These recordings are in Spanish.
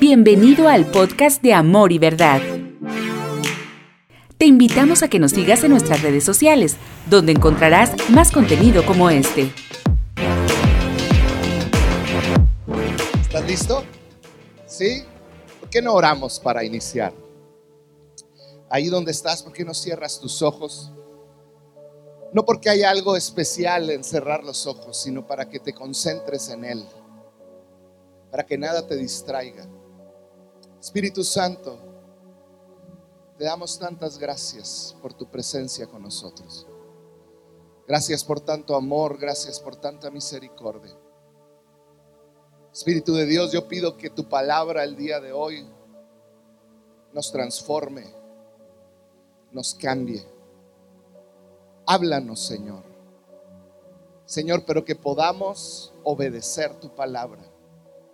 Bienvenido al podcast de Amor y Verdad. Te invitamos a que nos sigas en nuestras redes sociales, donde encontrarás más contenido como este. ¿Estás listo? ¿Sí? ¿Por qué no oramos para iniciar? Ahí donde estás, ¿por qué no cierras tus ojos? No porque hay algo especial en cerrar los ojos, sino para que te concentres en Él, para que nada te distraiga. Espíritu Santo, te damos tantas gracias por tu presencia con nosotros. Gracias por tanto amor, gracias por tanta misericordia. Espíritu de Dios, yo pido que tu palabra el día de hoy nos transforme, nos cambie. Háblanos, Señor. Señor, pero que podamos obedecer tu palabra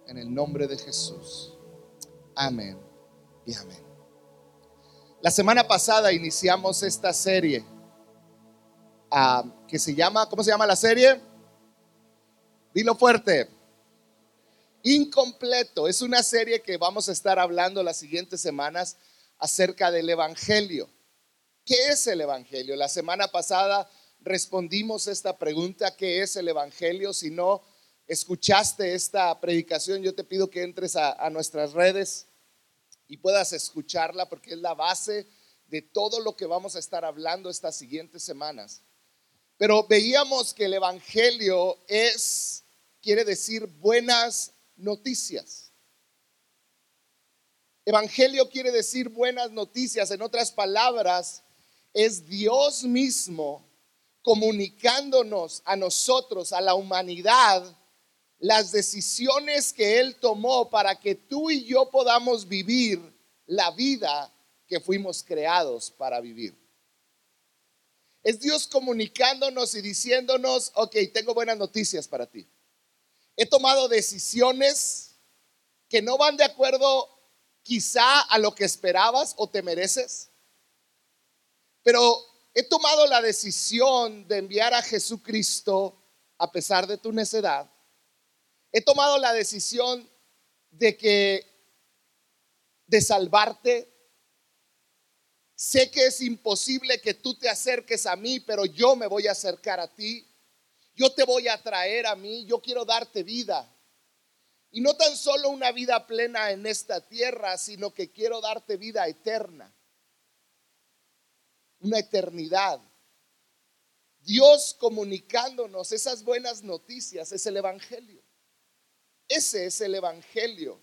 en el nombre de Jesús. Amén y amén. La semana pasada iniciamos esta serie ah, que se llama, ¿cómo se llama la serie? Dilo fuerte. Incompleto. Es una serie que vamos a estar hablando las siguientes semanas acerca del Evangelio. ¿Qué es el Evangelio? La semana pasada respondimos esta pregunta, ¿qué es el Evangelio? Si no escuchaste esta predicación, yo te pido que entres a, nuestras redes y puedas escucharla porque es la base de todo lo que vamos a estar hablando estas siguientes semanas. Pero veíamos que el Evangelio es, quiere decir buenas noticias. Evangelio quiere decir buenas noticias. En otras palabras, es Dios mismo comunicándonos a nosotros, a la humanidad, las decisiones que Él tomó para que tú y yo podamos vivir la vida que fuimos creados para vivir. Es Dios comunicándonos y diciéndonos, ok, tengo buenas noticias para ti. He tomado decisiones que no van de acuerdo quizá a lo que esperabas o te mereces, pero he tomado la decisión de enviar a Jesucristo a pesar de tu necedad He tomado la decisión de que de salvarte. Sé que es imposible que tú te acerques a mí, pero yo me voy a acercar a ti. Yo te voy a traer a mí, yo quiero darte vida. Y no tan solo una vida plena en esta tierra, sino que quiero darte vida eterna. Una eternidad. Dios comunicándonos esas buenas noticias es el Evangelio. Ese es el Evangelio.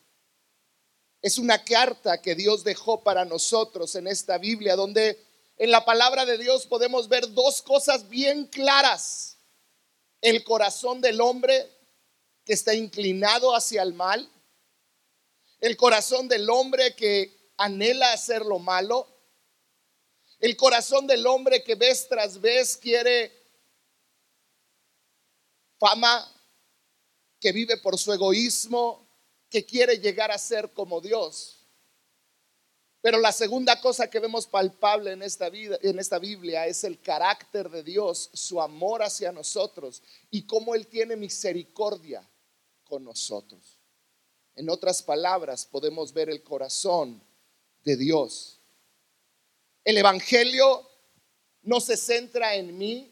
Es una carta que Dios dejó para nosotros en esta Biblia, donde en la palabra de Dios podemos ver dos cosas bien claras. El corazón del hombre que está inclinado hacia el mal, el corazón del hombre que anhela hacer lo malo, el corazón del hombre que vez tras vez quiere fama, que vive por su egoísmo, que quiere llegar a ser como Dios. Pero la segunda cosa que vemos palpable en esta, vida, en esta Biblia es el carácter de Dios, su amor hacia nosotros y cómo Él tiene misericordia con nosotros. En otras palabras, podemos ver el corazón de Dios. El Evangelio no se centra en mí,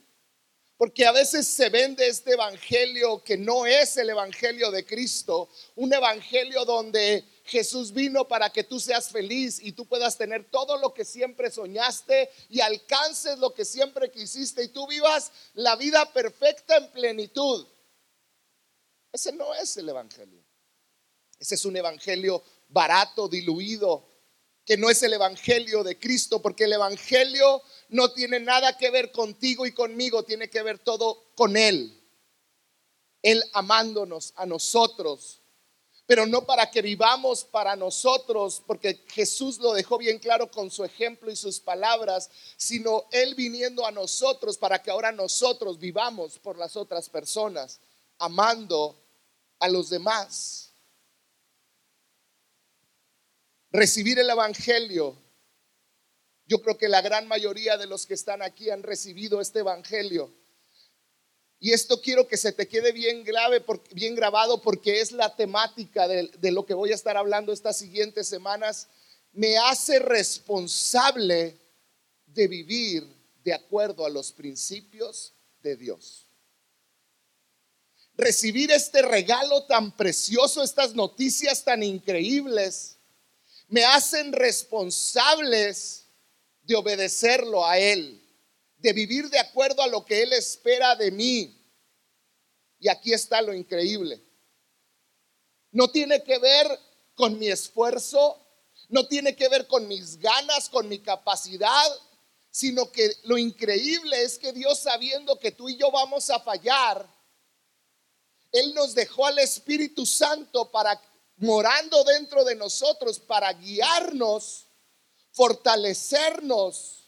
porque a veces se vende este evangelio que no es el evangelio de Cristo, un evangelio donde Jesús vino para que tú seas feliz y tú puedas tener todo lo que siempre soñaste y alcances lo que siempre quisiste y tú vivas la vida perfecta en plenitud. Ese no es el evangelio. Ese es un evangelio barato, diluido, que no es el Evangelio de Cristo, porque el Evangelio no tiene nada que ver contigo y conmigo, tiene que ver todo con Él. Él amándonos a nosotros, pero no para que vivamos para nosotros, porque Jesús lo dejó bien claro con su ejemplo y sus palabras, sino Él viniendo a nosotros para que ahora nosotros vivamos por las otras personas, amando a los demás. Recibir el Evangelio. Yo creo que la gran mayoría de los que están aquí han recibido este Evangelio. Y esto quiero que se te quede bien, grave, bien grabado porque es la temática de, de lo que voy a estar hablando estas siguientes semanas. Me hace responsable de vivir de acuerdo a los principios de Dios. Recibir este regalo tan precioso, estas noticias tan increíbles, me hacen responsables de obedecerlo a Él, de vivir de acuerdo a lo que Él espera de mí. Y aquí está lo increíble. No tiene que ver con mi esfuerzo, no tiene que ver con mis ganas, con mi capacidad, sino que lo increíble es que Dios sabiendo que tú y yo vamos a fallar, Él nos dejó al Espíritu Santo para morando dentro de nosotros para guiarnos, fortalecernos,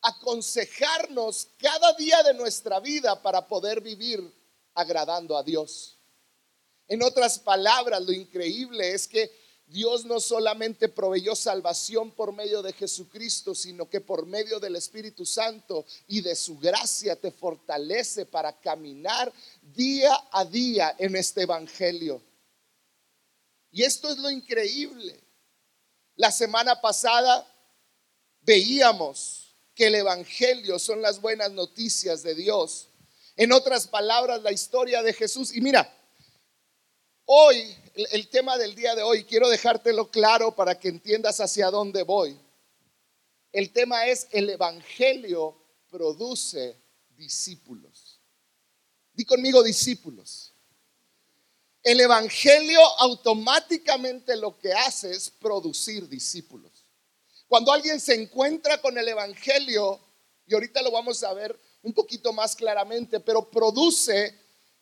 aconsejarnos cada día de nuestra vida para poder vivir agradando a Dios. En otras palabras, lo increíble es que Dios no solamente proveyó salvación por medio de Jesucristo, sino que por medio del Espíritu Santo y de su gracia te fortalece para caminar día a día en este Evangelio. Y esto es lo increíble. La semana pasada veíamos que el Evangelio son las buenas noticias de Dios. En otras palabras, la historia de Jesús. Y mira, hoy, el, tema del día de hoy, quiero dejártelo claro para que entiendas hacia dónde voy. El tema es el Evangelio produce discípulos. Di conmigo discípulos. El Evangelio automáticamente lo que hace es producir discípulos. Cuando alguien se encuentra con el Evangelio, y ahorita lo vamos a ver un poquito más claramente, pero produce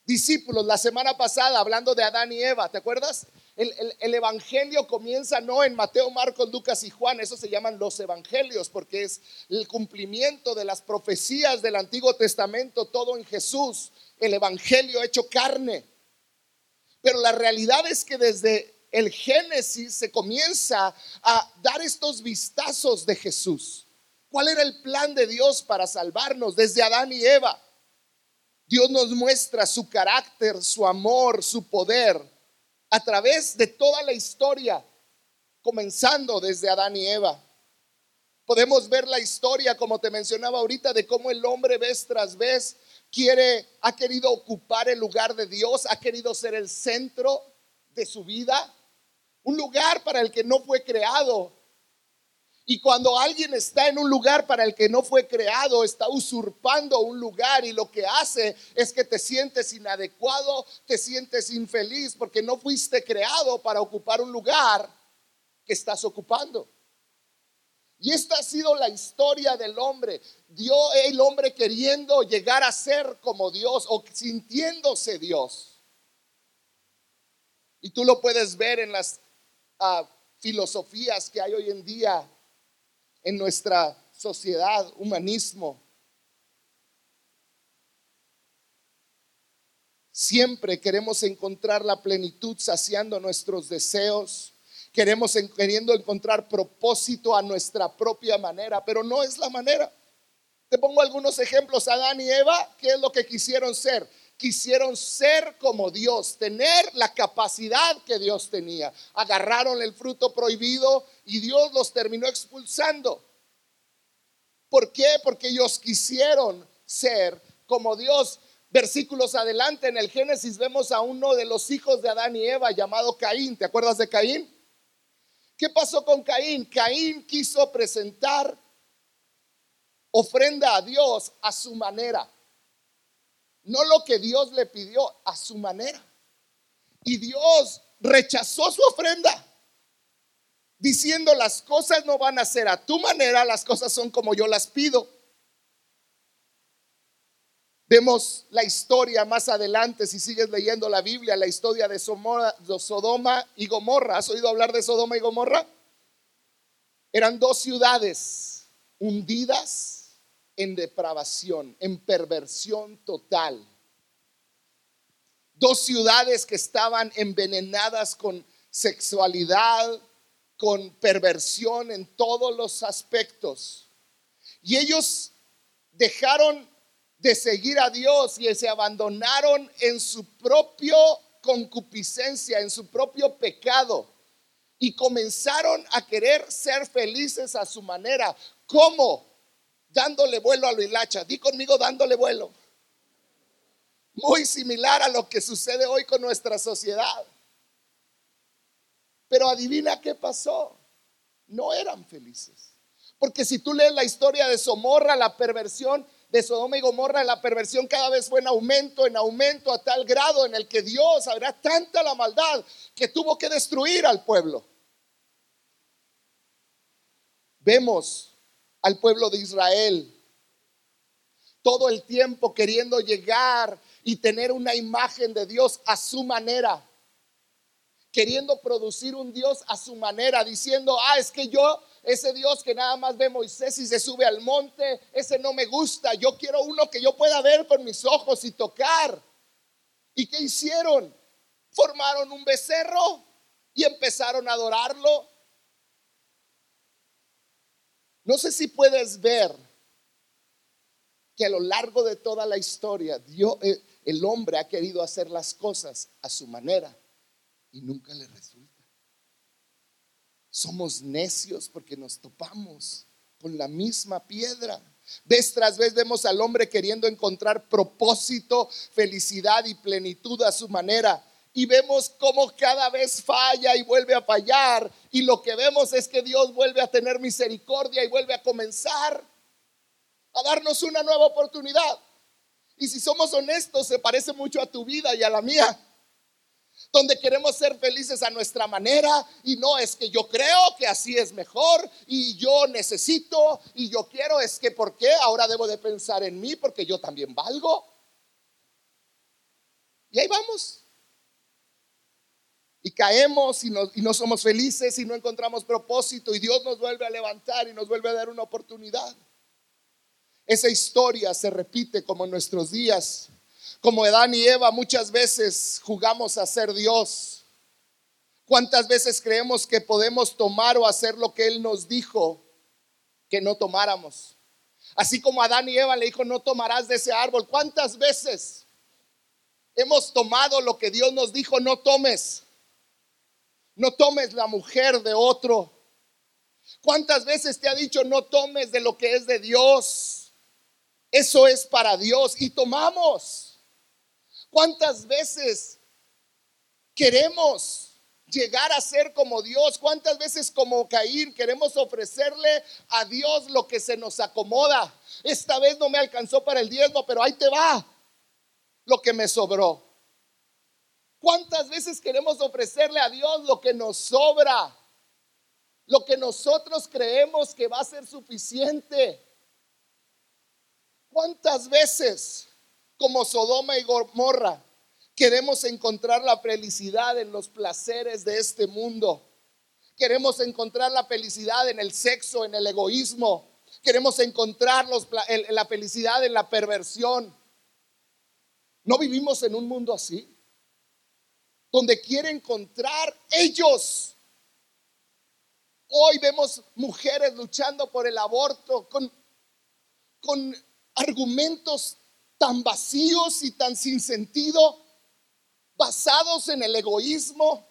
discípulos. La semana pasada, hablando de Adán y Eva, ¿te acuerdas? El, el, Evangelio comienza no en Mateo, Marcos, Lucas y Juan, eso se llaman los Evangelios, porque es el cumplimiento de las profecías del Antiguo Testamento, todo en Jesús, el Evangelio hecho carne. Pero la realidad es que desde el Génesis se comienza a dar estos vistazos de Jesús. ¿Cuál era el plan de Dios para salvarnos desde Adán y Eva? Dios nos muestra su carácter, su amor, su poder a través de toda la historia, comenzando desde Adán y Eva. Podemos ver la historia, como te mencionaba ahorita, de cómo el hombre vez tras vez quiere, ha querido ocupar el lugar de Dios, ha querido ser el centro de su vida, un lugar para el que no fue creado. Y cuando alguien está en un lugar para el que no fue creado, está usurpando un lugar y lo que hace es que te sientes inadecuado, te sientes infeliz porque no fuiste creado para ocupar un lugar que estás ocupando. Y esta ha sido la historia del hombre. Dio el hombre queriendo llegar a ser como Dios o sintiéndose Dios. Y tú lo puedes ver en las ah, filosofías que hay hoy en día en nuestra sociedad, humanismo. Siempre queremos encontrar la plenitud saciando nuestros deseos queremos queriendo encontrar propósito a nuestra propia manera, pero no es la manera. Te pongo algunos ejemplos. Adán y Eva, ¿qué es lo que quisieron ser? Quisieron ser como Dios, tener la capacidad que Dios tenía. Agarraron el fruto prohibido y Dios los terminó expulsando. ¿Por qué? Porque ellos quisieron ser como Dios. Versículos adelante en el Génesis vemos a uno de los hijos de Adán y Eva llamado Caín. ¿Te acuerdas de Caín? ¿Qué pasó con Caín? Caín quiso presentar ofrenda a Dios a su manera. No lo que Dios le pidió, a su manera. Y Dios rechazó su ofrenda, diciendo las cosas no van a ser a tu manera, las cosas son como yo las pido. Vemos la historia más adelante, si sigues leyendo la Biblia, la historia de Sodoma y Gomorra. ¿Has oído hablar de Sodoma y Gomorra? Eran dos ciudades hundidas en depravación, en perversión total. Dos ciudades que estaban envenenadas con sexualidad, con perversión en todos los aspectos. Y ellos dejaron de seguir a Dios y se abandonaron en su propio concupiscencia, en su propio pecado y comenzaron a querer ser felices a su manera. ¿Cómo? Dándole vuelo a lo hilacha. Di conmigo dándole vuelo. Muy similar a lo que sucede hoy con nuestra sociedad. Pero adivina qué pasó. No eran felices. Porque si tú lees la historia de Somorra, la perversión de Sodoma y Gomorra, la perversión cada vez fue en aumento, en aumento, a tal grado en el que Dios, habrá tanta la maldad que tuvo que destruir al pueblo. Vemos al pueblo de Israel todo el tiempo queriendo llegar y tener una imagen de Dios a su manera, queriendo producir un Dios a su manera, diciendo, ah, es que yo ese Dios que nada más ve Moisés y se sube al monte, ese no me gusta. Yo quiero uno que yo pueda ver con mis ojos y tocar. ¿Y qué hicieron? Formaron un becerro y empezaron a adorarlo. No sé si puedes ver que a lo largo de toda la historia Dios, eh, el hombre ha querido hacer las cosas a su manera y nunca le resulta. Somos necios porque nos topamos con la misma piedra. Vez tras vez vemos al hombre queriendo encontrar propósito, felicidad y plenitud a su manera. Y vemos cómo cada vez falla y vuelve a fallar. Y lo que vemos es que Dios vuelve a tener misericordia y vuelve a comenzar a darnos una nueva oportunidad. Y si somos honestos, se parece mucho a tu vida y a la mía donde queremos ser felices a nuestra manera y no es que yo creo que así es mejor y yo necesito y yo quiero, es que ¿por qué? Ahora debo de pensar en mí porque yo también valgo. Y ahí vamos. Y caemos y no, y no somos felices y no encontramos propósito y Dios nos vuelve a levantar y nos vuelve a dar una oportunidad. Esa historia se repite como en nuestros días como Adán y Eva muchas veces jugamos a ser Dios. ¿Cuántas veces creemos que podemos tomar o hacer lo que Él nos dijo que no tomáramos? Así como Adán y Eva le dijo, no tomarás de ese árbol. ¿Cuántas veces hemos tomado lo que Dios nos dijo, no tomes? No tomes la mujer de otro. ¿Cuántas veces te ha dicho, no tomes de lo que es de Dios? Eso es para Dios y tomamos. ¿Cuántas veces queremos llegar a ser como Dios? ¿Cuántas veces como Caín queremos ofrecerle a Dios lo que se nos acomoda? Esta vez no me alcanzó para el diezmo, pero ahí te va lo que me sobró. ¿Cuántas veces queremos ofrecerle a Dios lo que nos sobra? Lo que nosotros creemos que va a ser suficiente. ¿Cuántas veces como Sodoma y Gomorra. Queremos encontrar la felicidad en los placeres de este mundo. Queremos encontrar la felicidad en el sexo, en el egoísmo. Queremos encontrar la felicidad en la perversión. ¿No vivimos en un mundo así? Donde quieren encontrar ellos. Hoy vemos mujeres luchando por el aborto con, con argumentos tan vacíos y tan sin sentido, basados en el egoísmo,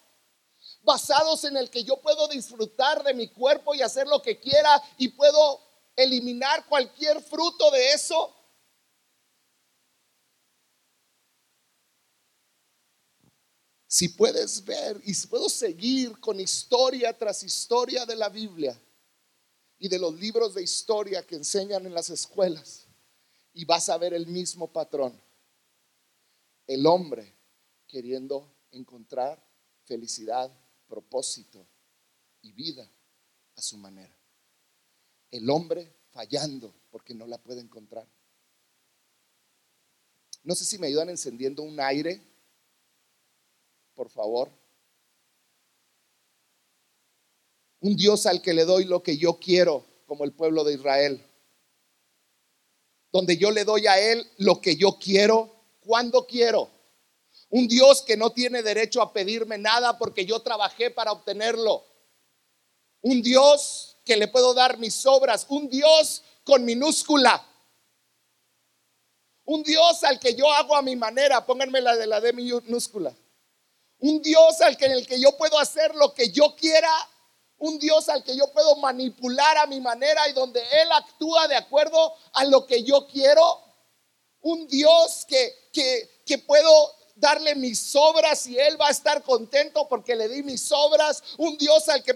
basados en el que yo puedo disfrutar de mi cuerpo y hacer lo que quiera y puedo eliminar cualquier fruto de eso. Si puedes ver y si puedo seguir con historia tras historia de la Biblia y de los libros de historia que enseñan en las escuelas, y vas a ver el mismo patrón. El hombre queriendo encontrar felicidad, propósito y vida a su manera. El hombre fallando porque no la puede encontrar. No sé si me ayudan encendiendo un aire, por favor. Un Dios al que le doy lo que yo quiero, como el pueblo de Israel donde yo le doy a Él lo que yo quiero, cuando quiero. Un Dios que no tiene derecho a pedirme nada porque yo trabajé para obtenerlo. Un Dios que le puedo dar mis obras. Un Dios con minúscula. Un Dios al que yo hago a mi manera, pónganme la de la D minúscula. Un Dios al que en el que yo puedo hacer lo que yo quiera. Un Dios al que yo puedo manipular a mi manera y donde Él actúa de acuerdo a lo que yo quiero. Un Dios que, que, que puedo darle mis obras y Él va a estar contento porque le di mis obras. Un Dios al que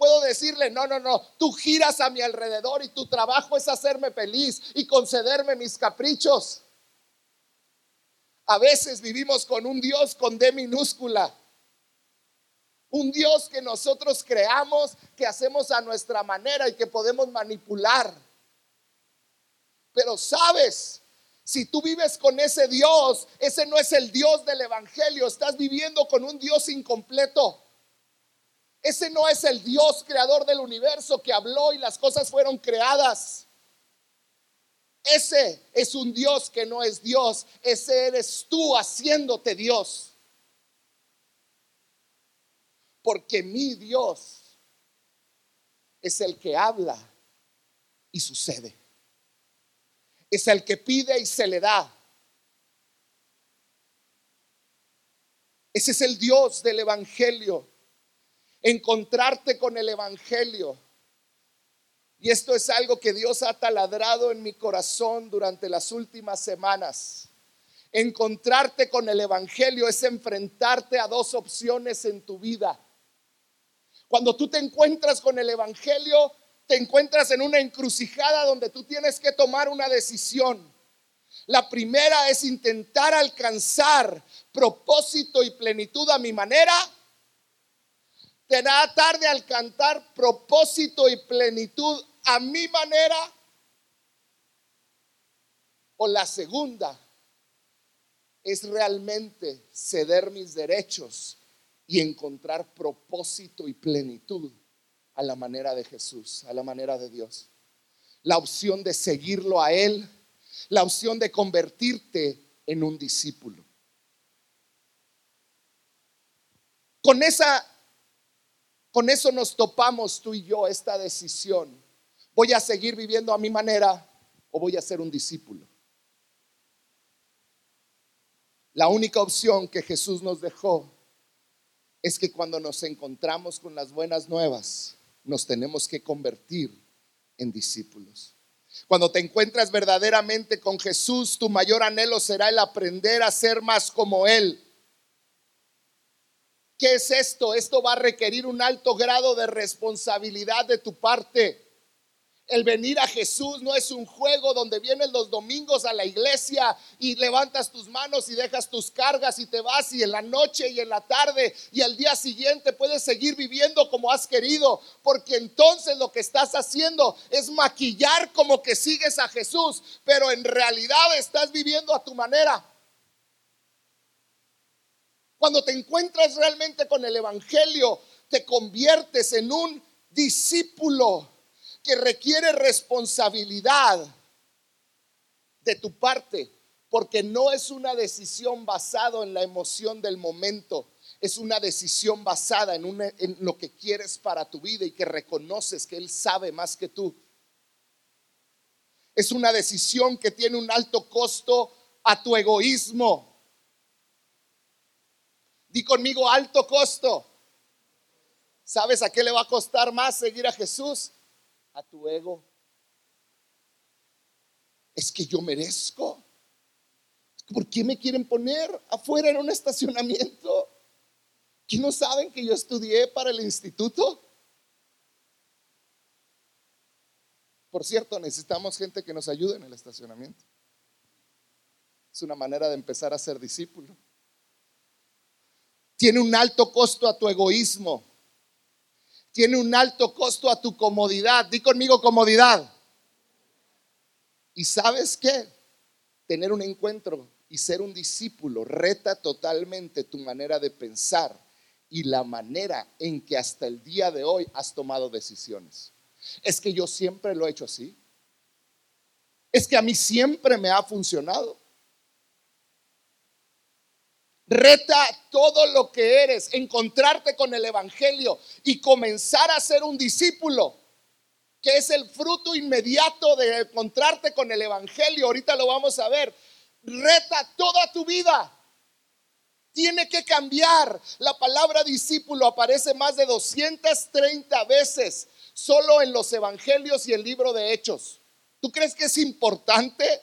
puedo decirle, no, no, no, tú giras a mi alrededor y tu trabajo es hacerme feliz y concederme mis caprichos. A veces vivimos con un Dios con D minúscula. Un Dios que nosotros creamos, que hacemos a nuestra manera y que podemos manipular. Pero sabes, si tú vives con ese Dios, ese no es el Dios del Evangelio, estás viviendo con un Dios incompleto. Ese no es el Dios creador del universo que habló y las cosas fueron creadas. Ese es un Dios que no es Dios. Ese eres tú haciéndote Dios. Porque mi Dios es el que habla y sucede. Es el que pide y se le da. Ese es el Dios del Evangelio. Encontrarte con el Evangelio y esto es algo que Dios ha taladrado en mi corazón durante las últimas semanas. Encontrarte con el Evangelio es enfrentarte a dos opciones en tu vida. Cuando tú te encuentras con el Evangelio, te encuentras en una encrucijada donde tú tienes que tomar una decisión. La primera es intentar alcanzar propósito y plenitud a mi manera. Tratar de alcanzar propósito y plenitud a mi manera. O la segunda es realmente ceder mis derechos y encontrar propósito y plenitud a la manera de Jesús, a la manera de Dios. La opción de seguirlo a Él, la opción de convertirte en un discípulo. Con esa con eso nos topamos tú y yo esta decisión ¿Voy a seguir viviendo a mi manera o voy a ser un discípulo? La única opción que Jesús nos dejó es que cuando nos encontramos con las buenas nuevas, nos tenemos que convertir en discípulos. Cuando te encuentras verdaderamente con Jesús, tu mayor anhelo será el aprender a ser más como Él. ¿Qué es esto? Esto va a requerir un alto grado de responsabilidad de tu parte. El venir a Jesús no es un juego donde vienes los domingos a la iglesia y levantas tus manos y dejas tus cargas y te vas y en la noche y en la tarde y al día siguiente puedes seguir viviendo como has querido, porque entonces lo que estás haciendo es maquillar como que sigues a Jesús, pero en realidad estás viviendo a tu manera. Cuando te encuentras realmente con el Evangelio, te conviertes en un discípulo que requiere responsabilidad de tu parte, porque no es una decisión basada en la emoción del momento, es una decisión basada en, en lo que quieres para tu vida y que reconoces que Él sabe más que tú. Es una decisión que tiene un alto costo a tu egoísmo. Di conmigo alto costo. ¿Sabes a qué le va a costar más seguir a Jesús? A tu ego. Es que yo merezco. ¿Por qué me quieren poner afuera en un estacionamiento? ¿Que no saben que yo estudié para el instituto? Por cierto, necesitamos gente que nos ayude en el estacionamiento. Es una manera de empezar a ser discípulo. Tiene un alto costo a tu egoísmo tiene un alto costo a tu comodidad. Di conmigo comodidad. ¿Y sabes qué? Tener un encuentro y ser un discípulo reta totalmente tu manera de pensar y la manera en que hasta el día de hoy has tomado decisiones. Es que yo siempre lo he hecho así. Es que a mí siempre me ha funcionado. Reta todo lo que eres, encontrarte con el Evangelio y comenzar a ser un discípulo, que es el fruto inmediato de encontrarte con el Evangelio. Ahorita lo vamos a ver. reta toda tu vida. Tiene que cambiar. La palabra discípulo aparece más de 230 veces solo en los evangelios y el libro de Hechos. ¿Tú crees que es importante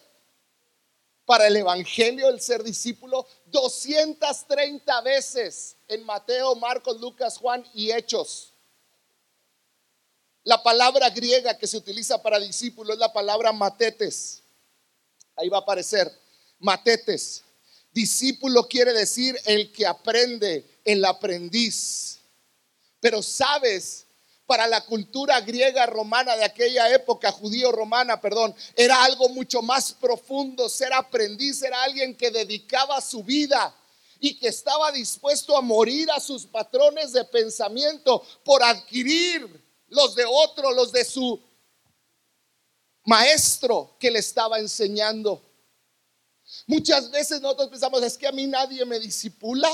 para el evangelio el ser discípulo? 230 veces en Mateo, Marcos, Lucas, Juan y Hechos. La palabra griega que se utiliza para discípulo es la palabra matetes. Ahí va a aparecer matetes. Discípulo quiere decir el que aprende, el aprendiz. Pero sabes, para la cultura griega romana de aquella época, judío romana, perdón, era algo mucho más profundo. Ser aprendiz era alguien que dedicaba su vida y que estaba dispuesto a morir a sus patrones de pensamiento por adquirir los de otro, los de su maestro que le estaba enseñando. Muchas veces nosotros pensamos, es que a mí nadie me disipula.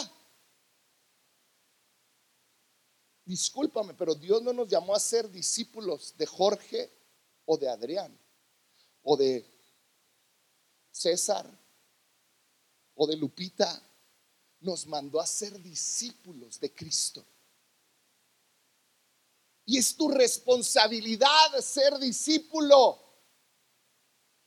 Discúlpame, pero Dios no nos llamó a ser discípulos de Jorge o de Adrián o de César o de Lupita. Nos mandó a ser discípulos de Cristo. Y es tu responsabilidad ser discípulo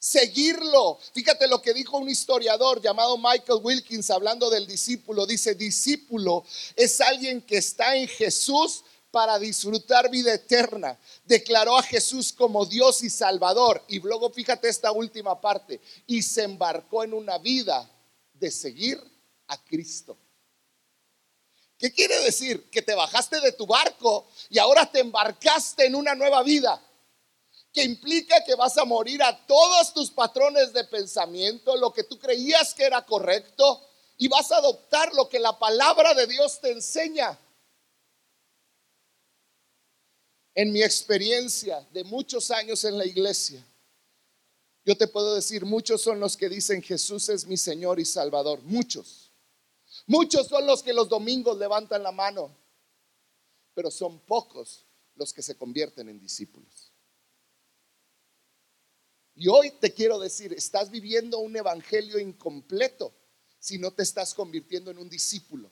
seguirlo. Fíjate lo que dijo un historiador llamado Michael Wilkins hablando del discípulo. Dice, discípulo es alguien que está en Jesús para disfrutar vida eterna. Declaró a Jesús como Dios y Salvador. Y luego fíjate esta última parte. Y se embarcó en una vida de seguir a Cristo. ¿Qué quiere decir? Que te bajaste de tu barco y ahora te embarcaste en una nueva vida que implica que vas a morir a todos tus patrones de pensamiento, lo que tú creías que era correcto, y vas a adoptar lo que la palabra de Dios te enseña. En mi experiencia de muchos años en la iglesia, yo te puedo decir, muchos son los que dicen Jesús es mi Señor y Salvador, muchos. Muchos son los que los domingos levantan la mano, pero son pocos los que se convierten en discípulos. Y hoy te quiero decir, estás viviendo un evangelio incompleto si no te estás convirtiendo en un discípulo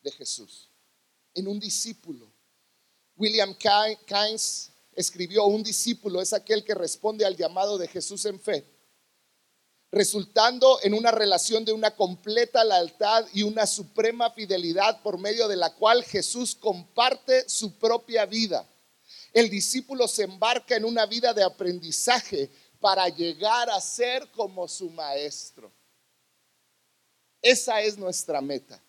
de Jesús, en un discípulo. William Keynes escribió, un discípulo es aquel que responde al llamado de Jesús en fe, resultando en una relación de una completa lealtad y una suprema fidelidad por medio de la cual Jesús comparte su propia vida el discípulo se embarca en una vida de aprendizaje para llegar a ser como su maestro. Esa es nuestra meta.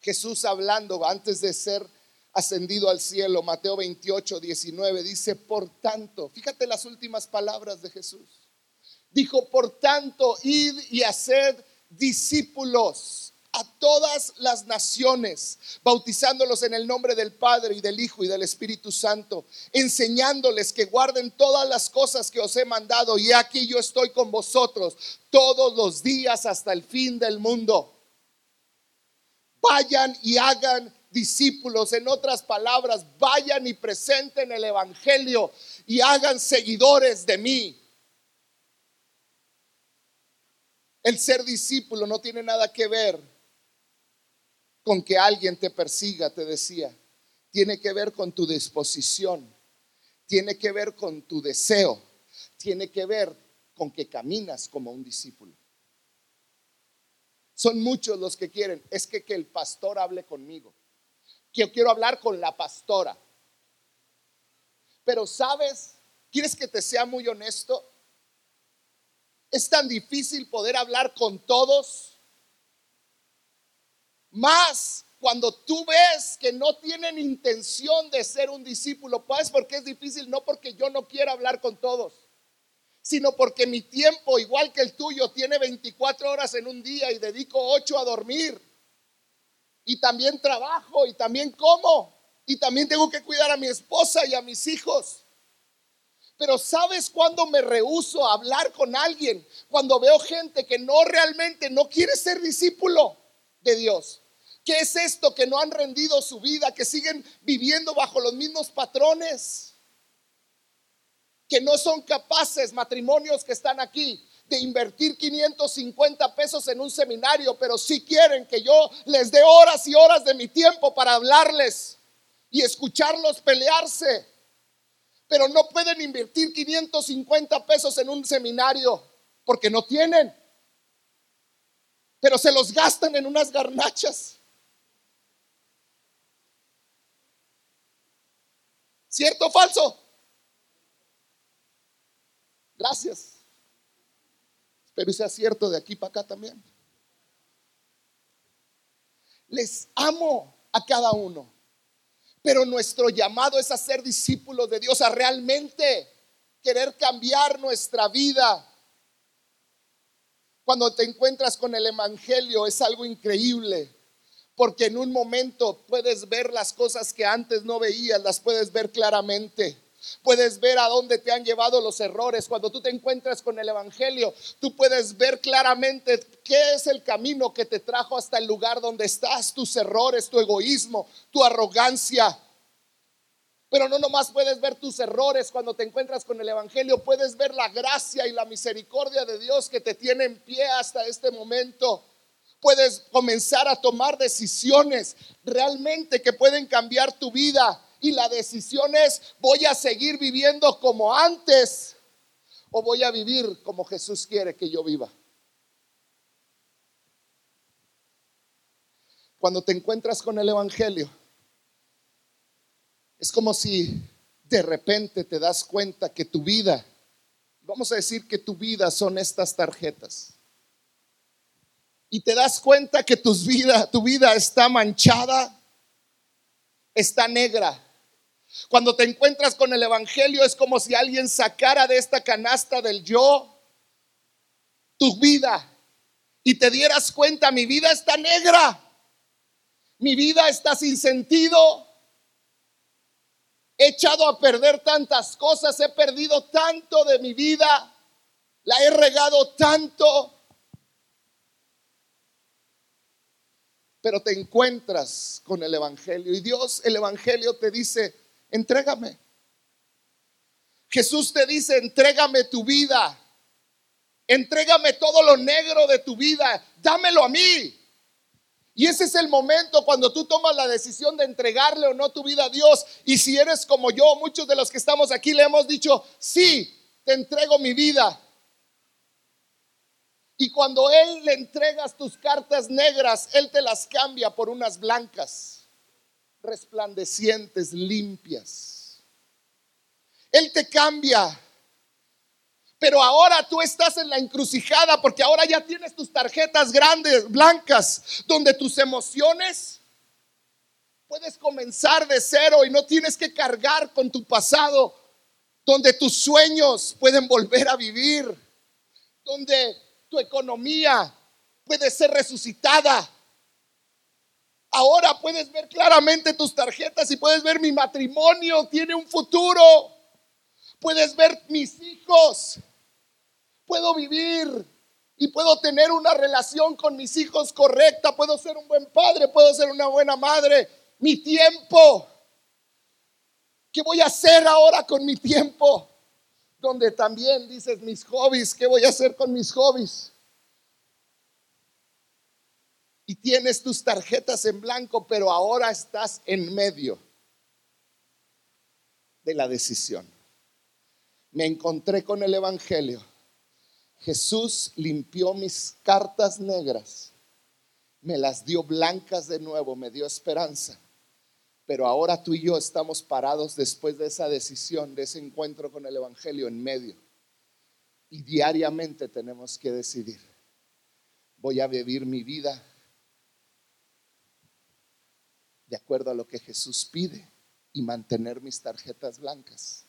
Jesús hablando antes de ser ascendido al cielo, Mateo 28, 19, dice, por tanto, fíjate las últimas palabras de Jesús. Dijo, por tanto, id y haced discípulos a todas las naciones, bautizándolos en el nombre del Padre y del Hijo y del Espíritu Santo, enseñándoles que guarden todas las cosas que os he mandado y aquí yo estoy con vosotros todos los días hasta el fin del mundo. Vayan y hagan discípulos, en otras palabras, vayan y presenten el Evangelio y hagan seguidores de mí. El ser discípulo no tiene nada que ver con que alguien te persiga, te decía. Tiene que ver con tu disposición, tiene que ver con tu deseo, tiene que ver con que caminas como un discípulo. Son muchos los que quieren, es que, que el pastor hable conmigo. Que yo quiero hablar con la pastora. Pero sabes, ¿quieres que te sea muy honesto? Es tan difícil poder hablar con todos más cuando tú ves que no tienen intención de ser un discípulo, pues porque es difícil, no porque yo no quiera hablar con todos, sino porque mi tiempo, igual que el tuyo, tiene 24 horas en un día y dedico 8 a dormir. Y también trabajo y también como. Y también tengo que cuidar a mi esposa y a mis hijos. Pero ¿sabes cuándo me rehuso a hablar con alguien? Cuando veo gente que no realmente no quiere ser discípulo de Dios. ¿Qué es esto? Que no han rendido su vida, que siguen viviendo bajo los mismos patrones, que no son capaces, matrimonios que están aquí, de invertir 550 pesos en un seminario, pero sí quieren que yo les dé horas y horas de mi tiempo para hablarles y escucharlos pelearse. Pero no pueden invertir 550 pesos en un seminario porque no tienen. Pero se los gastan en unas garnachas. ¿Cierto o falso? Gracias. Espero sea cierto de aquí para acá también. Les amo a cada uno. Pero nuestro llamado es a ser discípulos de Dios, a realmente querer cambiar nuestra vida. Cuando te encuentras con el Evangelio es algo increíble, porque en un momento puedes ver las cosas que antes no veías, las puedes ver claramente. Puedes ver a dónde te han llevado los errores. Cuando tú te encuentras con el Evangelio, tú puedes ver claramente qué es el camino que te trajo hasta el lugar donde estás, tus errores, tu egoísmo, tu arrogancia. Pero no nomás puedes ver tus errores cuando te encuentras con el Evangelio, puedes ver la gracia y la misericordia de Dios que te tiene en pie hasta este momento. Puedes comenzar a tomar decisiones realmente que pueden cambiar tu vida y la decisión es, voy a seguir viviendo como antes o voy a vivir como Jesús quiere que yo viva. Cuando te encuentras con el Evangelio, es como si de repente te das cuenta que tu vida, vamos a decir que tu vida son estas tarjetas. Y te das cuenta que vida, tu vida está manchada, está negra. Cuando te encuentras con el Evangelio es como si alguien sacara de esta canasta del yo tu vida y te dieras cuenta, mi vida está negra, mi vida está sin sentido, he echado a perder tantas cosas, he perdido tanto de mi vida, la he regado tanto. Pero te encuentras con el Evangelio y Dios, el Evangelio te dice, entrégame. Jesús te dice, entrégame tu vida. Entrégame todo lo negro de tu vida. Dámelo a mí. Y ese es el momento cuando tú tomas la decisión de entregarle o no tu vida a Dios. Y si eres como yo, muchos de los que estamos aquí le hemos dicho, sí, te entrego mi vida. Y cuando Él le entregas tus cartas negras, Él te las cambia por unas blancas resplandecientes, limpias. Él te cambia. Pero ahora tú estás en la encrucijada porque ahora ya tienes tus tarjetas grandes, blancas, donde tus emociones puedes comenzar de cero y no tienes que cargar con tu pasado, donde tus sueños pueden volver a vivir, donde tu economía puede ser resucitada, Ahora puedes ver claramente tus tarjetas y puedes ver mi matrimonio tiene un futuro. Puedes ver mis hijos. Puedo vivir y puedo tener una relación con mis hijos correcta. Puedo ser un buen padre, puedo ser una buena madre. Mi tiempo. ¿Qué voy a hacer ahora con mi tiempo? Donde también dices mis hobbies. ¿Qué voy a hacer con mis hobbies? y tienes tus tarjetas en blanco, pero ahora estás en medio de la decisión. Me encontré con el Evangelio. Jesús limpió mis cartas negras, me las dio blancas de nuevo, me dio esperanza. Pero ahora tú y yo estamos parados después de esa decisión, de ese encuentro con el Evangelio en medio. Y diariamente tenemos que decidir, voy a vivir mi vida de acuerdo a lo que Jesús pide y mantener mis tarjetas blancas.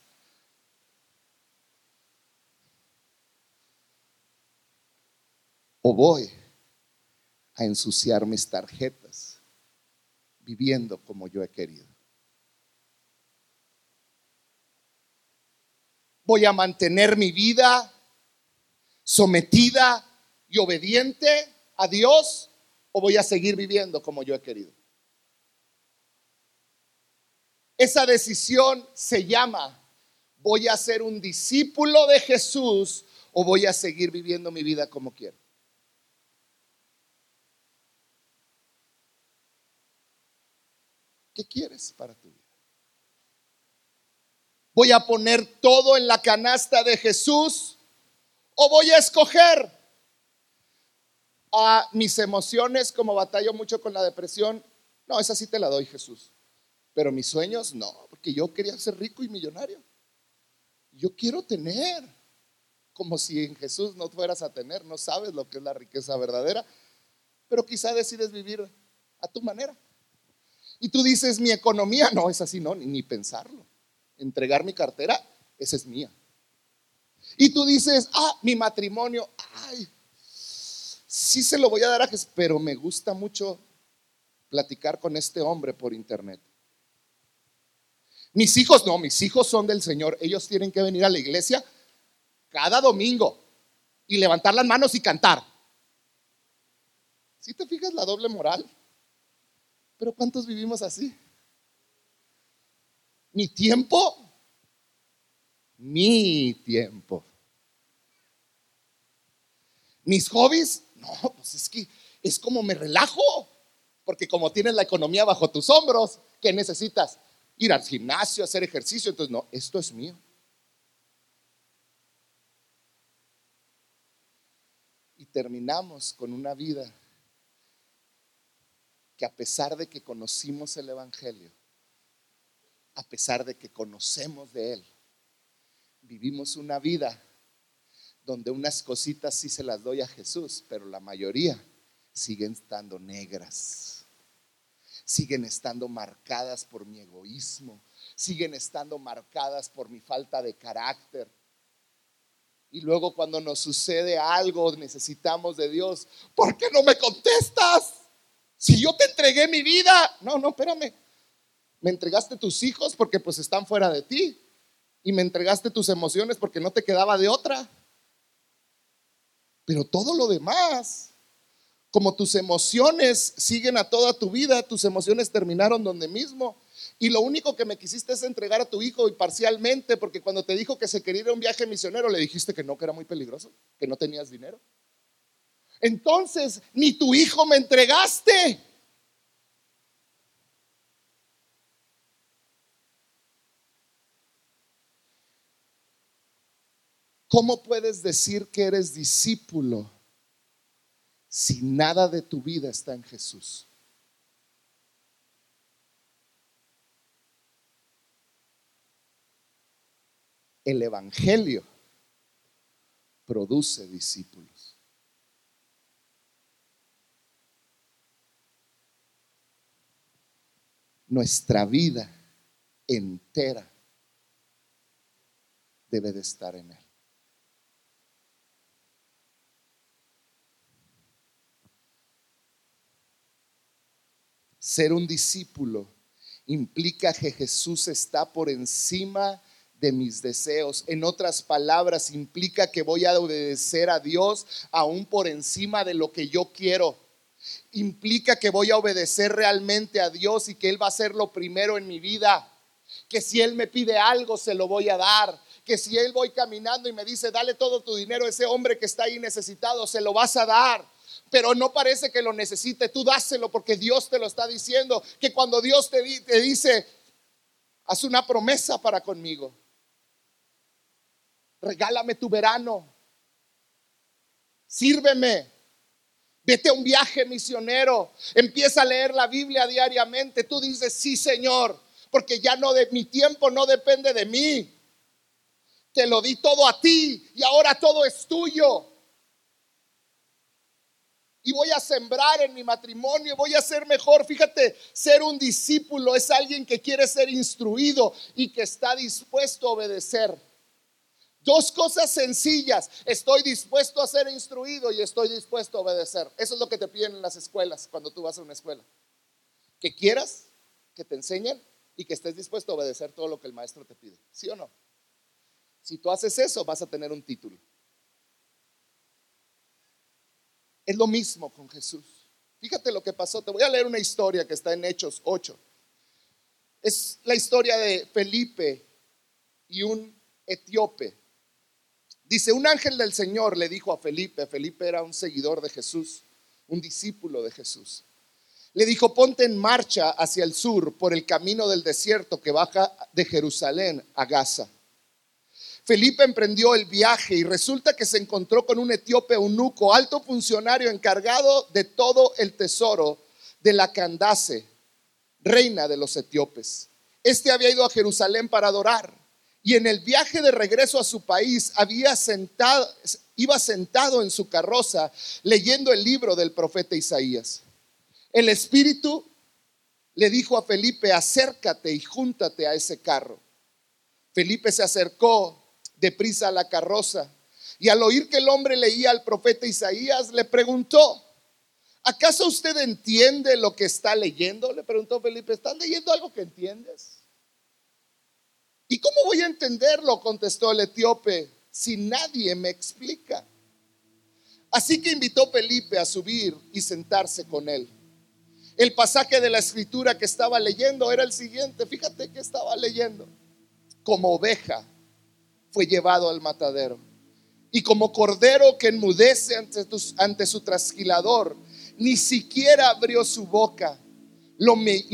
O voy a ensuciar mis tarjetas viviendo como yo he querido. Voy a mantener mi vida sometida y obediente a Dios o voy a seguir viviendo como yo he querido. Esa decisión se llama, voy a ser un discípulo de Jesús o voy a seguir viviendo mi vida como quiero? ¿Qué quieres para tu vida? ¿Voy a poner todo en la canasta de Jesús o voy a escoger a mis emociones como batallo mucho con la depresión? No, esa sí te la doy Jesús. Pero mis sueños no, porque yo quería ser rico y millonario. Yo quiero tener, como si en Jesús no fueras a tener, no sabes lo que es la riqueza verdadera, pero quizá decides vivir a tu manera. Y tú dices, mi economía, no, es así, no, ni, pensarlo. Entregar mi cartera, esa es mía. Y tú dices, ah, mi matrimonio, ay, sí se lo voy a dar a Jesús, pero me gusta mucho platicar con este hombre por internet. Mis hijos, no, mis hijos son del Señor. Ellos tienen que venir a la iglesia cada domingo y levantar las manos y cantar. Si te fijas la doble moral? Pero ¿cuántos vivimos así? Mi tiempo, mi tiempo. Mis hobbies, no, pues es que es como me relajo, porque como tienes la economía bajo tus hombros, ¿qué necesitas? Ir al gimnasio, hacer ejercicio, entonces no, esto es mío. Y terminamos con una vida que a pesar de que conocimos el Evangelio, a pesar de que conocemos de Él, vivimos una vida donde unas cositas sí se las doy a Jesús, pero la mayoría siguen estando negras, siguen estando marcadas por mi egoísmo, siguen estando marcadas por mi falta de carácter. Y luego cuando nos sucede algo, necesitamos de Dios, ¿por qué no me contestas? Si yo te entregué mi vida, no, no, espérame. Me entregaste tus hijos porque pues están fuera de ti. Y me entregaste tus emociones porque no te quedaba de otra. Pero todo lo demás, como tus emociones siguen a toda tu vida, tus emociones terminaron donde mismo. Y lo único que me quisiste es entregar a tu hijo y parcialmente, porque cuando te dijo que se quería ir a un viaje misionero, le dijiste que no, que era muy peligroso, que no tenías dinero. Entonces, ni tu hijo me entregaste. ¿Cómo puedes decir que eres discípulo si nada de tu vida está en Jesús? El Evangelio produce discípulos. Nuestra vida entera debe de estar en Él. Ser un discípulo implica que Jesús está por encima de mis deseos. En otras palabras, implica que voy a obedecer a Dios aún por encima de lo que yo quiero implica que voy a obedecer realmente a Dios y que Él va a ser lo primero en mi vida. Que si Él me pide algo, se lo voy a dar. Que si Él voy caminando y me dice, dale todo tu dinero a ese hombre que está ahí necesitado, se lo vas a dar. Pero no parece que lo necesite, tú dáselo porque Dios te lo está diciendo. Que cuando Dios te, te dice, haz una promesa para conmigo. Regálame tu verano. Sírveme Vete a un viaje misionero, empieza a leer la Biblia diariamente. Tú dices, sí, Señor, porque ya no de mi tiempo no depende de mí. Te lo di todo a ti y ahora todo es tuyo. Y voy a sembrar en mi matrimonio, voy a ser mejor. Fíjate, ser un discípulo es alguien que quiere ser instruido y que está dispuesto a obedecer. Dos cosas sencillas. Estoy dispuesto a ser instruido y estoy dispuesto a obedecer. Eso es lo que te piden en las escuelas cuando tú vas a una escuela. Que quieras, que te enseñen y que estés dispuesto a obedecer todo lo que el maestro te pide. ¿Sí o no? Si tú haces eso, vas a tener un título. Es lo mismo con Jesús. Fíjate lo que pasó. Te voy a leer una historia que está en Hechos 8. Es la historia de Felipe y un etíope Dice, un ángel del Señor le dijo a Felipe, Felipe era un seguidor de Jesús, un discípulo de Jesús. Le dijo, ponte en marcha hacia el sur por el camino del desierto que baja de Jerusalén a Gaza. Felipe emprendió el viaje y resulta que se encontró con un etíope eunuco, alto funcionario encargado de todo el tesoro de la Candace, reina de los etíopes. Este había ido a Jerusalén para adorar y en el viaje de regreso a su país había sentado, iba sentado en su carroza leyendo el libro del profeta Isaías. El Espíritu le dijo a Felipe, acércate y júntate a ese carro. Felipe se acercó deprisa a la carroza y al oír que el hombre leía al profeta Isaías, le preguntó, ¿acaso usted entiende lo que está leyendo? Le preguntó Felipe, ¿estás leyendo algo que entiendes? ¿Y cómo voy a entenderlo? contestó el etíope, si nadie me explica. Así que invitó Felipe a subir y sentarse con él. El pasaje de la escritura que estaba leyendo era el siguiente. Fíjate que estaba leyendo. Como oveja fue llevado al matadero. Y como cordero que enmudece ante, su trasquilador, ni siquiera abrió su boca. Lo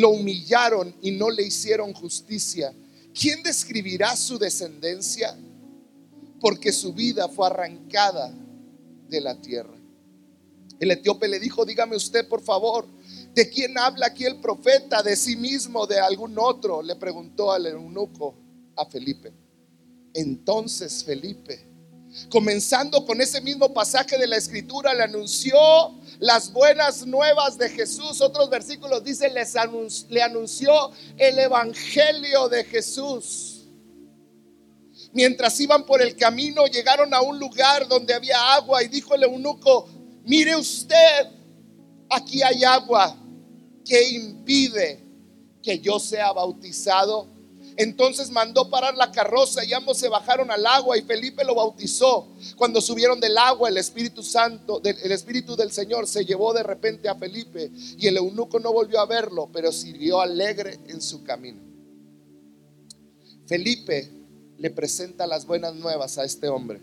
humillaron y no le hicieron justicia ¿quién describirá su descendencia? Porque su vida fue arrancada de la tierra. El etíope le dijo, dígame usted por favor, ¿de quién habla aquí el profeta? ¿De sí mismo, de algún otro? Le preguntó al eunuco a Felipe. Entonces Felipe comenzando con ese mismo pasaje de la escritura, le anunció las buenas nuevas de Jesús. Otros versículos dicen, le anunció el evangelio de Jesús. Mientras iban por el camino, llegaron a un lugar donde había agua y dijo el eunuco, mire usted, aquí hay agua que impide que yo sea bautizado. Entonces mandó parar la carroza y ambos se bajaron al agua y Felipe lo bautizó. Cuando subieron del agua, el Espíritu Santo, el Espíritu del Señor se llevó de repente a Felipe y el eunuco no volvió a verlo, pero siguió alegre en su camino. Felipe le presenta las buenas nuevas a este hombre.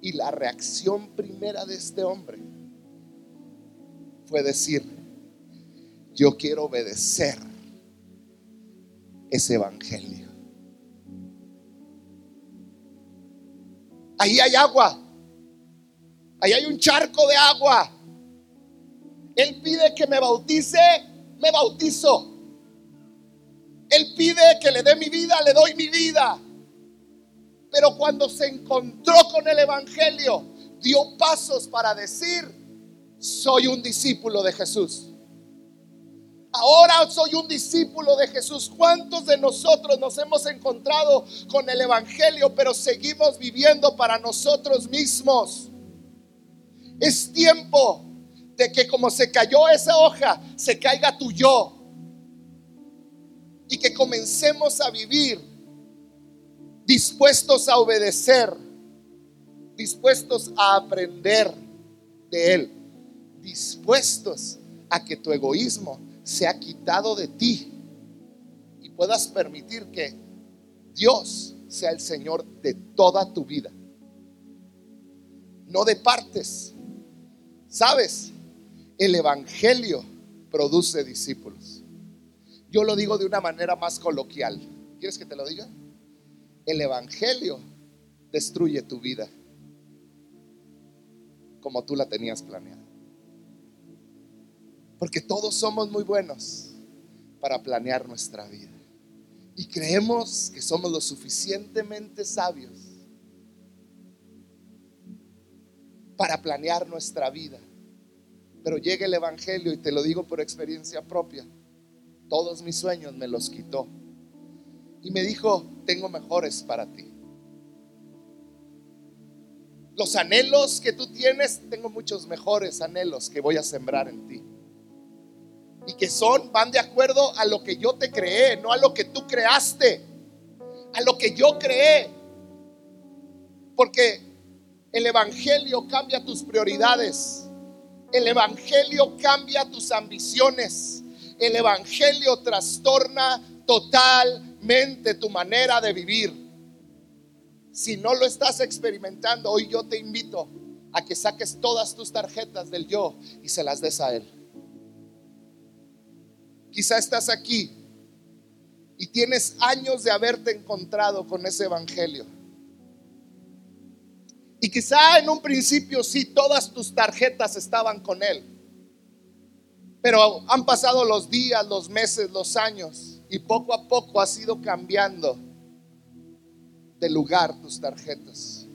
Y la reacción primera de este hombre fue decir, yo quiero obedecer ese evangelio. Ahí hay agua. Ahí hay un charco de agua. Él pide que me bautice, me bautizo. Él pide que le dé mi vida, le doy mi vida. Pero cuando se encontró con el Evangelio, dio pasos para decir, soy un discípulo de Jesús. Ahora soy un discípulo de Jesús. ¿Cuántos de nosotros nos hemos encontrado con el Evangelio, pero seguimos viviendo para nosotros mismos? Es tiempo de que como se cayó esa hoja, se caiga tu yo. Y que comencemos a vivir dispuestos a obedecer, dispuestos a aprender de Él, dispuestos a que tu egoísmo se ha quitado de ti y puedas permitir que Dios sea el Señor de toda tu vida. No de partes. ¿Sabes? El Evangelio produce discípulos. Yo lo digo de una manera más coloquial. ¿Quieres que te lo diga? El Evangelio destruye tu vida como tú la tenías planeada. Porque todos somos muy buenos para planear nuestra vida. Y creemos que somos lo suficientemente sabios para planear nuestra vida. Pero llega el Evangelio y te lo digo por experiencia propia. Todos mis sueños me los quitó. Y me dijo, tengo mejores para ti. Los anhelos que tú tienes, tengo muchos mejores anhelos que voy a sembrar en ti y que son, van de acuerdo a lo que yo te creé, no a lo que tú creaste, a lo que yo creé. Porque el Evangelio cambia tus prioridades, el Evangelio cambia tus ambiciones, el Evangelio trastorna totalmente tu manera de vivir. Si no lo estás experimentando, hoy yo te invito a que saques todas tus tarjetas del yo y se las des a Él. Quizá estás aquí y tienes años de haberte encontrado con ese evangelio. Y quizá en un principio sí todas tus tarjetas estaban con Él. Pero han pasado los días, los meses, los años y poco a poco has ido cambiando de lugar tus tarjetas.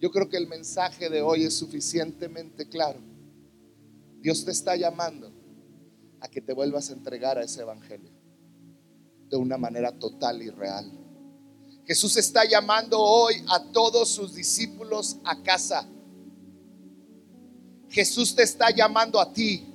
Yo creo que el mensaje de hoy es suficientemente claro. Dios te está llamando a que te vuelvas a entregar a ese evangelio de una manera total y real. Jesús está llamando hoy a todos sus discípulos a casa. Jesús te está llamando a ti.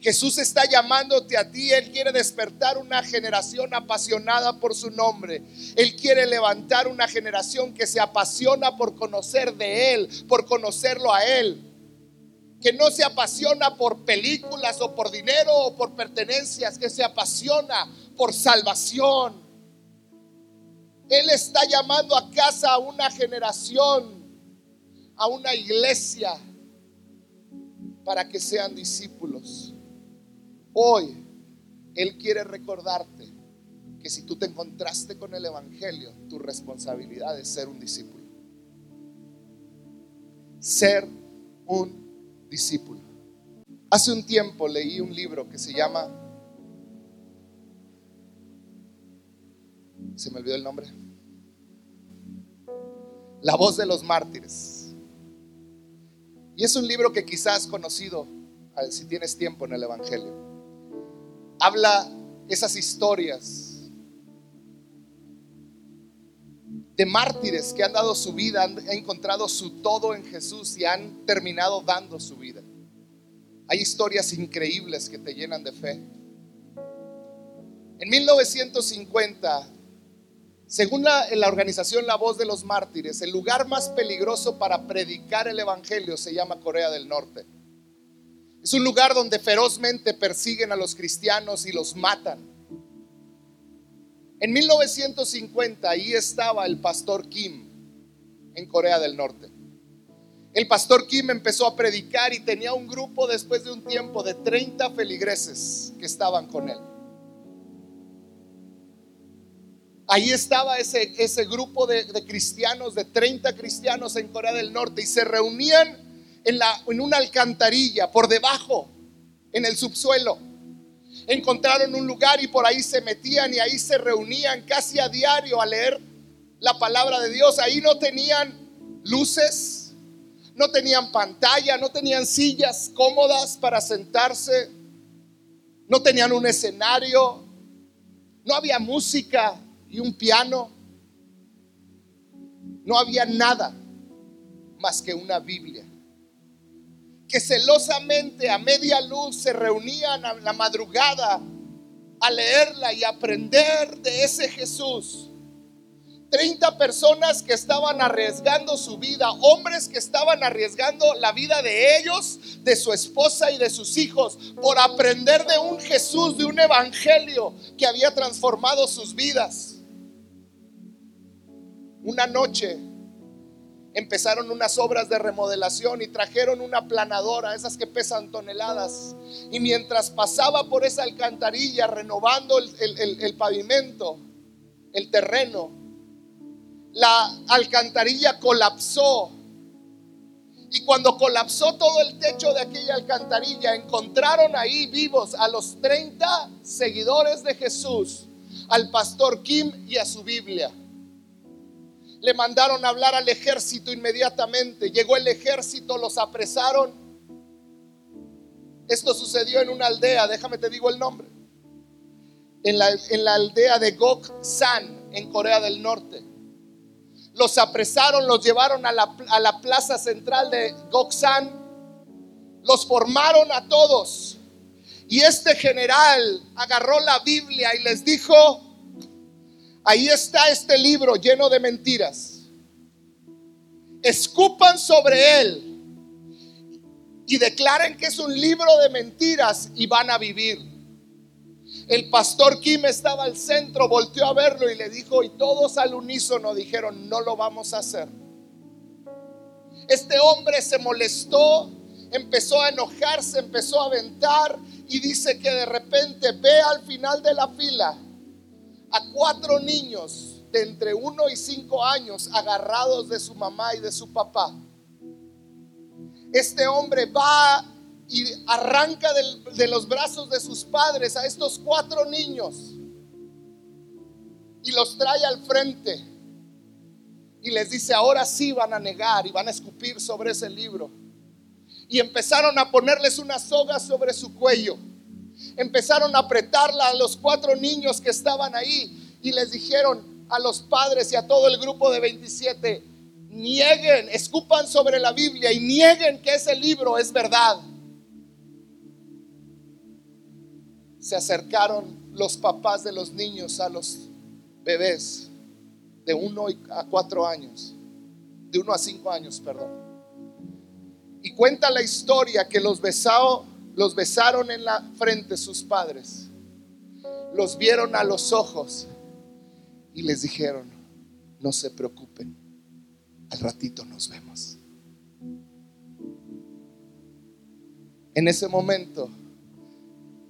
Jesús está llamándote a ti. Él quiere despertar una generación apasionada por su nombre. Él quiere levantar una generación que se apasiona por conocer de Él, por conocerlo a Él. Que no se apasiona por películas o por dinero o por pertenencias, que se apasiona por salvación. Él está llamando a casa a una generación, a una iglesia, para que sean discípulos. Hoy Él quiere recordarte que si tú te encontraste con el Evangelio, tu responsabilidad es ser un discípulo. Ser un discípulo. Hace un tiempo leí un libro que se llama... Se me olvidó el nombre. La voz de los mártires. Y es un libro que quizás conocido si tienes tiempo en el Evangelio habla esas historias de mártires que han dado su vida, han encontrado su todo en Jesús y han terminado dando su vida. Hay historias increíbles que te llenan de fe. En 1950, según la, la, organización La Voz de los Mártires, el lugar más peligroso para predicar el Evangelio se llama Corea del Norte. Es un lugar donde ferozmente persiguen a los cristianos y los matan. En 1950 ahí estaba el pastor Kim en Corea del Norte. El pastor Kim empezó a predicar y tenía un grupo después de un tiempo de 30 feligreses que estaban con él. Ahí estaba ese, ese grupo de, de cristianos, de 30 cristianos en Corea del Norte y se reunían en, la, en una alcantarilla, por debajo, en el subsuelo. Encontraron un lugar y por ahí se metían y ahí se reunían casi a diario a leer la palabra de Dios. Ahí no tenían luces, no tenían pantalla, no tenían sillas cómodas para sentarse, no tenían un escenario, no había música y un piano, no había nada más que una Biblia que celosamente a media luz se reunían a la madrugada a leerla y aprender de ese Jesús. 30 personas que estaban arriesgando su vida, hombres que estaban arriesgando la vida de ellos, de su esposa y de sus hijos, por aprender de un Jesús, de un evangelio que había transformado sus vidas. Una noche empezaron unas obras de remodelación y trajeron una planadora, esas que pesan toneladas. Y mientras pasaba por esa alcantarilla renovando el, pavimento, el terreno, la alcantarilla colapsó. Y cuando colapsó todo el techo de aquella alcantarilla, encontraron ahí vivos a los 30 seguidores de Jesús, al pastor Kim y a su Biblia le mandaron a hablar al ejército inmediatamente. Llegó el ejército, los apresaron. Esto sucedió en una aldea, déjame te digo el nombre. En la, en la aldea de Goksan, en Corea del Norte. Los apresaron, los llevaron a la, a la plaza central de Goksan. Los formaron a todos. Y este general agarró la Biblia y les dijo, Ahí está este libro lleno de mentiras. Escupan sobre él y declaren que es un libro de mentiras y van a vivir. El pastor Kim estaba al centro, volteó a verlo y le dijo, y todos al unísono dijeron, no lo vamos a hacer. Este hombre se molestó, empezó a enojarse, empezó a aventar y dice que de repente ve al final de la fila a cuatro niños de entre uno y cinco años agarrados de su mamá y de su papá. Este hombre va y arranca de los brazos de sus padres a estos cuatro niños y los trae al frente y les dice, ahora sí van a negar y van a escupir sobre ese libro. Y empezaron a ponerles una soga sobre su cuello. Empezaron a apretarla a los cuatro niños que estaban ahí y les dijeron a los padres y a todo el grupo de 27, nieguen, escupan sobre la Biblia y nieguen que ese libro es verdad. Se acercaron los papás de los niños a los bebés de uno a cuatro años, de uno a cinco años, perdón. Y cuenta la historia que los, los besaron en la frente sus padres, los vieron a los ojos y les dijeron, no se preocupen, al ratito nos vemos. En ese momento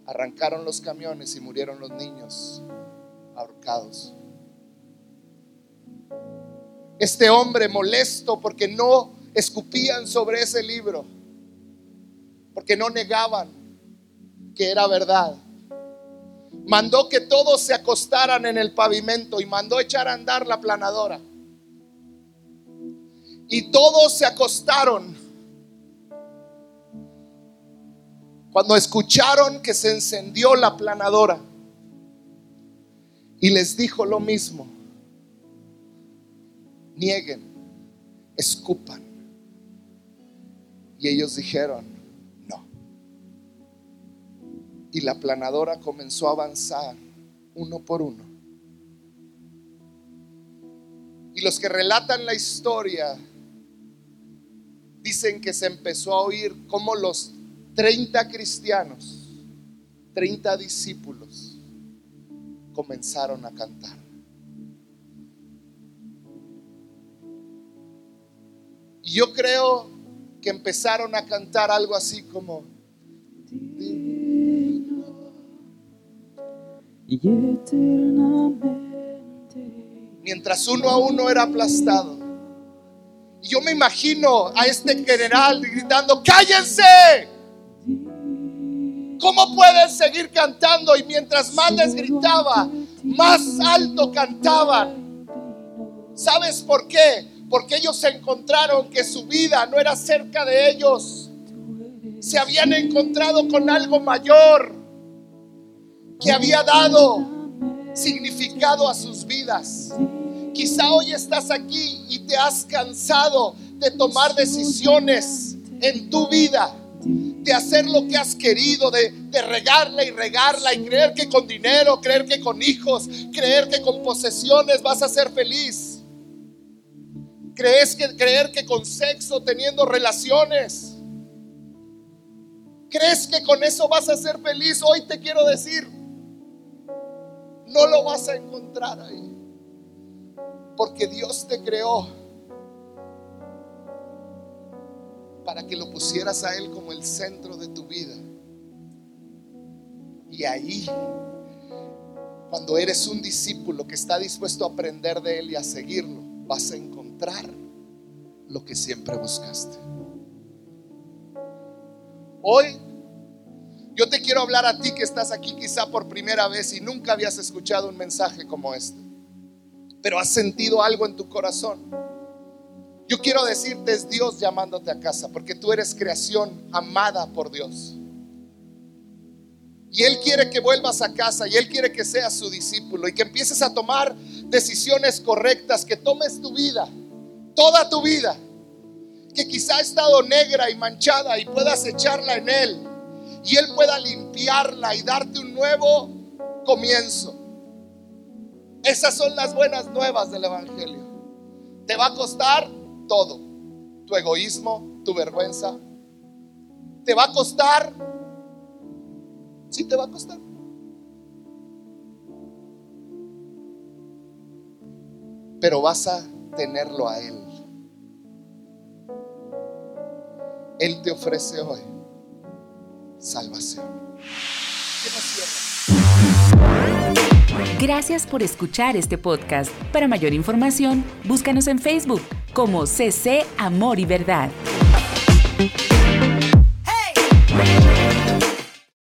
arrancaron los camiones y murieron los niños ahorcados. Este hombre molesto porque no escupían sobre ese libro, porque no negaban que era verdad. Mandó que todos se acostaran en el pavimento y mandó echar a andar la planadora. Y todos se acostaron. Cuando escucharon que se encendió la planadora y les dijo lo mismo nieguen, escupan. Y ellos dijeron, Y la planadora comenzó a avanzar uno por uno. Y los que relatan la historia dicen que se empezó a oír como los 30 cristianos, 30 discípulos comenzaron a cantar. yo creo que empezaron a cantar algo así como... Mientras uno a uno era aplastado. Y yo me imagino a este general gritando, cállense. ¿Cómo pueden seguir cantando? Y mientras más les gritaba, más alto cantaban. ¿Sabes por qué? porque ellos encontraron que su vida no era cerca de ellos. Se habían encontrado con algo mayor que había dado significado a sus vidas. Quizá hoy estás aquí y te has cansado de tomar decisiones en tu vida, de hacer lo que has querido, de, de, regarla y regarla y creer que con dinero, creer que con hijos, creer que con posesiones vas a ser feliz. ¿Crees que creer que con sexo, teniendo relaciones, crees que con eso vas a ser feliz? Hoy te quiero decir, no lo vas a encontrar ahí. Porque Dios te creó para que lo pusieras a Él como el centro de tu vida. Y ahí, cuando eres un discípulo que está dispuesto a aprender de Él y a seguirlo, vas a encontrar lo que siempre buscaste. Hoy yo te quiero hablar a ti que estás aquí quizá por primera vez y nunca habías escuchado un mensaje como este, pero has sentido algo en tu corazón. Yo quiero decirte es Dios llamándote a casa, porque tú eres creación amada por Dios. Y Él quiere que vuelvas a casa y Él quiere que seas su discípulo y que empieces a tomar decisiones correctas, que tomes tu vida toda tu vida, que quizá ha estado negra y manchada y puedas echarla en Él y Él pueda limpiarla y darte un nuevo comienzo. Esas son las buenas nuevas del Evangelio. Te va a costar todo. Tu egoísmo, tu vergüenza. Te va a costar. Sí, te va a costar. Pero vas a tenerlo a Él. Él te ofrece hoy salvación. Gracias por escuchar este podcast. Para mayor información, búscanos en Facebook como CC Amor y Verdad.